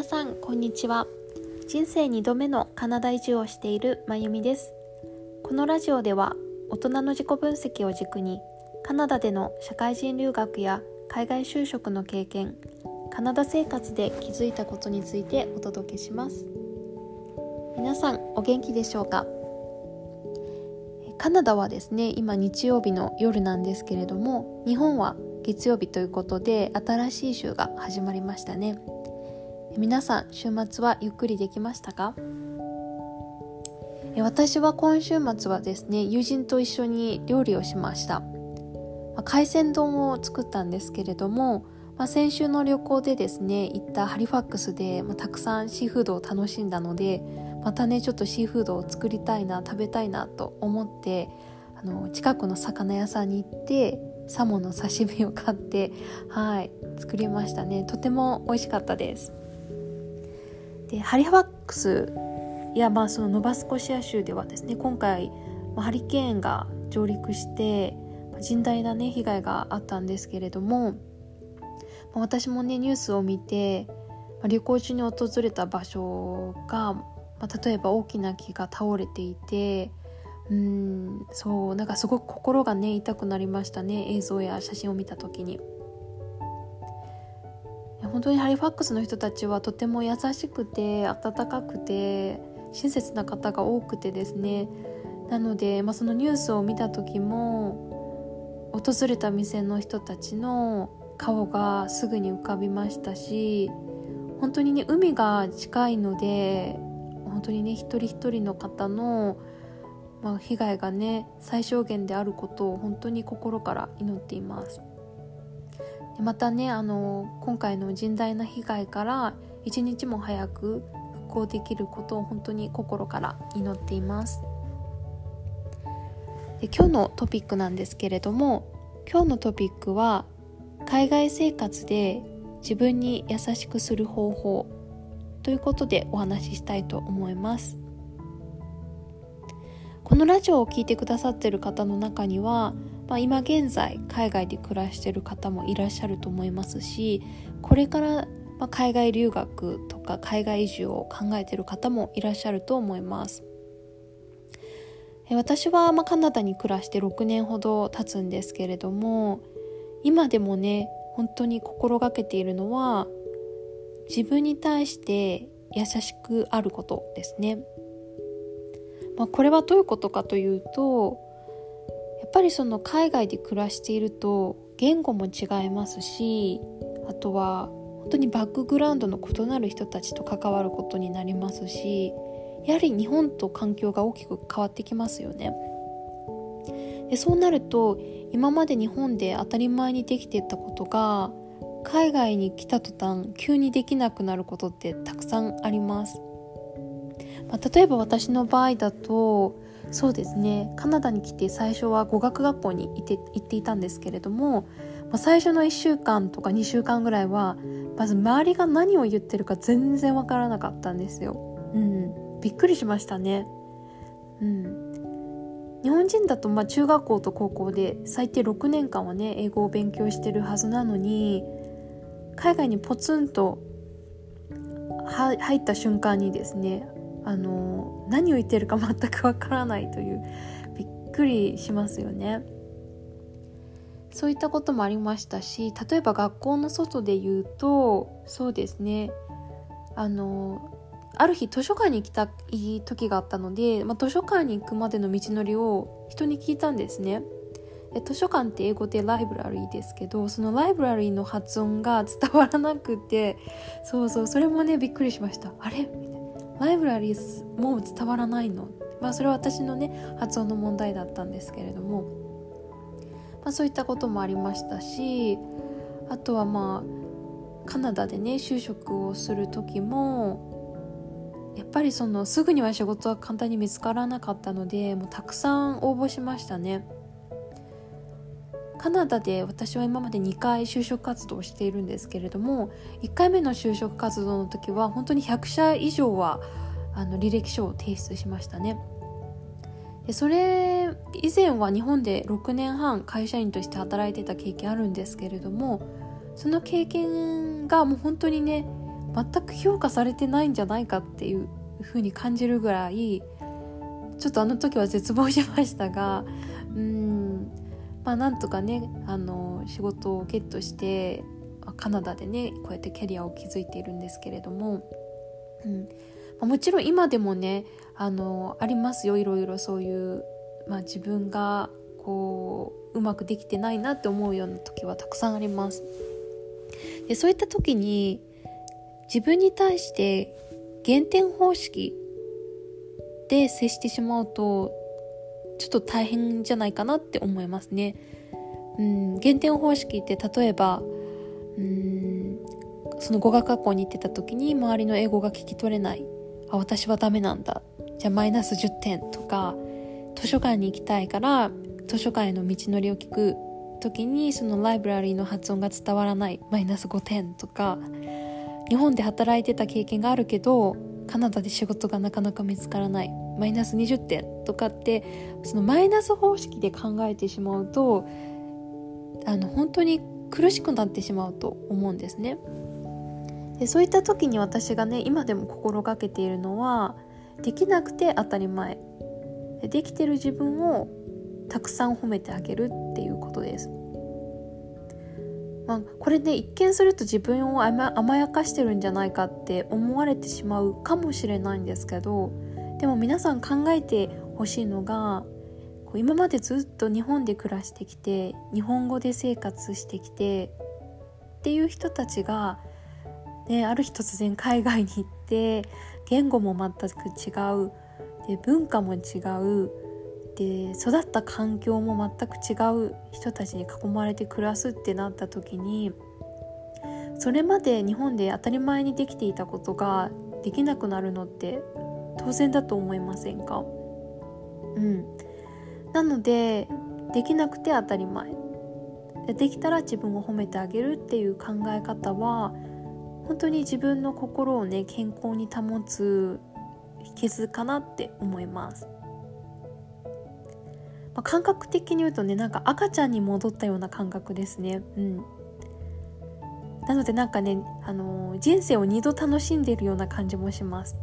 皆さんこんにちは。人生2度目のカナダ移住をしているまゆみです。このラジオでは大人の自己分析を軸にカナダでの社会人留学や海外就職の経験カナダ生活で気づいたことについてお届けします。皆さんお元気でしょうか？カナダはですね今日曜日の夜なんですけれども日本は月曜日ということで新しい週が始まりましたね。皆さん週末はゆっくりできましたか？私は今週末はですね友人と一緒に料理をしました。海鮮丼を作ったんですけれども、まあ、先週の旅行でですね行ったハリファックスで、まあ、たくさんシーフードを楽しんだのでまたねちょっとシーフードを作りたいな食べたいなと思ってあの近くの魚屋さんに行ってサモの刺身を買ってはい作りましたね。とても美味しかったです。でハリファックスやまあそのノバスコシア州ではですね今回ハリケーンが上陸して甚大なね被害があったんですけれども私もねニュースを見て旅行中に訪れた場所が、まあ、例えば大きな木が倒れていてうんそうなんかすごく心がね痛くなりましたね映像や写真を見た時に。本当にハリファックスの人たちはとても優しくて温かくて親切な方が多くてですねなので、まあ、そのニュースを見た時も訪れた店の人たちの顔がすぐに浮かびましたし本当にね海が近いので本当にね一人一人の方の、まあ、被害がね最小限であることを本当に心から祈っています。またねあの今回の甚大な被害から一日も早く復興できることを本当に心から祈っています。で今日のトピックなんですけれども今日のトピックは海外生活で自分に優しくする方法ということでお話ししたいと思います。このラジオを聴いてくださってる方の中にはまあ、今現在海外で暮らしてる方もいらっしゃると思いますしこれから海外留学とか海外移住を考えてる方もいらっしゃると思います。私はまカナダに暮らして6年ほど経つんですけれども今でもね本当に心がけているのは自分に対して優しくあることですね、まあ、これはどういうことかというとやっぱりその海外で暮らしていると言語も違いますしあとは本当にバックグラウンドの異なる人たちと関わることになりますしやはり日本と環境が大きく変わってきますよね。でそうなると今まで日本で当たり前にできていたことが海外に来た途端急にできなくなることってたくさんあります。まあ、例えば私の場合だとそうですねカナダに来て最初は語学学校に行って行っていたんですけれども、まあ、最初の1週間とか2週間ぐらいはまず周りが何を言ってるか全然わからなかったんですよ。うん、びっくりしましたね。うん、日本人だとまあ中学校と高校で最低6年間はね英語を勉強してるはずなのに海外にポツンと入った瞬間にですねあの何を言ってるか全くわからないというびっくりしますよね。そういったこともありましたし例えば学校の外で言うとそうですねあのある日図書館に来たい時があったので、まあ、図書館に行くまでの道のりを人に聞いたんですね。図書館って英語でライブラリーですけどそのライブラリーの発音が伝わらなくてそうそうそれもねびっくりしましたあれ？ライブラリーも伝わらないの？まあそれは私のね発音の問題だったんですけれども、まあ、そういったこともありましたしあとはまあカナダでね就職をする時もやっぱりそのすぐには仕事は簡単に見つからなかったのでもうたくさん応募しましたね。カナダで私は今まで2回就職活動をしているんですけれども1回目の就職活動の時は本当に100社以上はあの履歴書を提出しましたね。でそれ以前は日本で6年半会社員として働いてた経験あるんですけれどもその経験がもう本当にね全く評価されてないんじゃないかっていう風に感じるぐらいちょっとあの時は絶望しましたがうんまあなんとかねあの仕事をゲットしてカナダでねこうやってキャリアを築いているんですけれども、うんま、もちろん今でもねあのありますよいろいろそういう、まあ、自分がこううまくできてないなって思うような時はたくさんあります。でそういった時に自分に対して減点方式で接してしまうとちょっと大変じゃないかなって思いますね。うん、減点方式って例えばうんその語学学校に行ってた時に周りの英語が聞き取れない。あ私はダメなんだ。じゃあマイナス10点とか図書館に行きたいから図書館への道のりを聞く時にそのライブラリーの発音が伝わらない。マイナス5点とか。日本で働いてた経験があるけどカナダで仕事がなかなか見つからないマイナス20点とかってそのマイナス方式で考えてしまうとあの本当に苦しくなってしまうと思うんですね。でそういった時に私がね今でも心がけているのはできなくて当たり前できてる自分をたくさん褒めてあげるっていうことです。まあ、これね一見すると自分を甘やかしてるんじゃないかって思われてしまうかもしれないんですけどでも皆さん考えてほしいのが今までずっと日本で暮らしてきて日本語で生活してきてっていう人たちが、ね、ある日突然海外に行って言語も全く違うで文化も違うで育った環境も全く違う人たちに囲まれて暮らすってなった時にそれまで日本で当たり前にできていたことができなくなるのって当然だと思いませんか？うん。なのでできなくて当たり前。できたら自分を褒めてあげるっていう考え方は本当に自分の心をね健康に保つ秘訣かなって思います、まあ、感覚的に言うとねなんか赤ちゃんに戻ったような感覚ですね。うん。なのでなんかね、あのー、人生を2度楽しんでるような感じもします。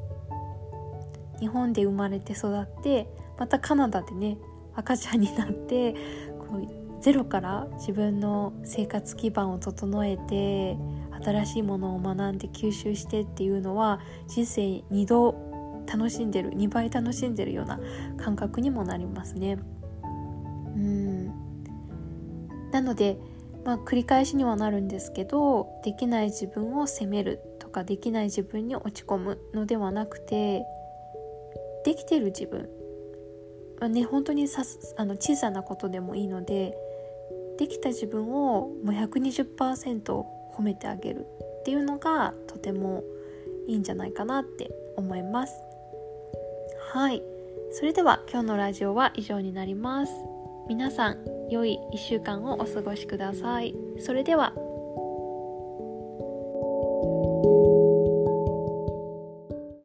日本で生まれて育ってまたカナダでね赤ちゃんになってこうゼロから自分の生活基盤を整えて新しいものを学んで吸収してっていうのは人生2度楽しんでる2倍楽しんでるような感覚にもなりますね。うん。なので、まあ、繰り返しにはなるんですけどできない自分を責めるとかできない自分に落ち込むのではなくてできてる自分。まあね、本当にさあの小さなことでもいいのでできた自分をもう120%褒めてあげるっていうのがとてもいいんじゃないかなって思います。はい。それでは今日のラジオは以上になります。皆さん良い1週間をお過ごしください。それでは。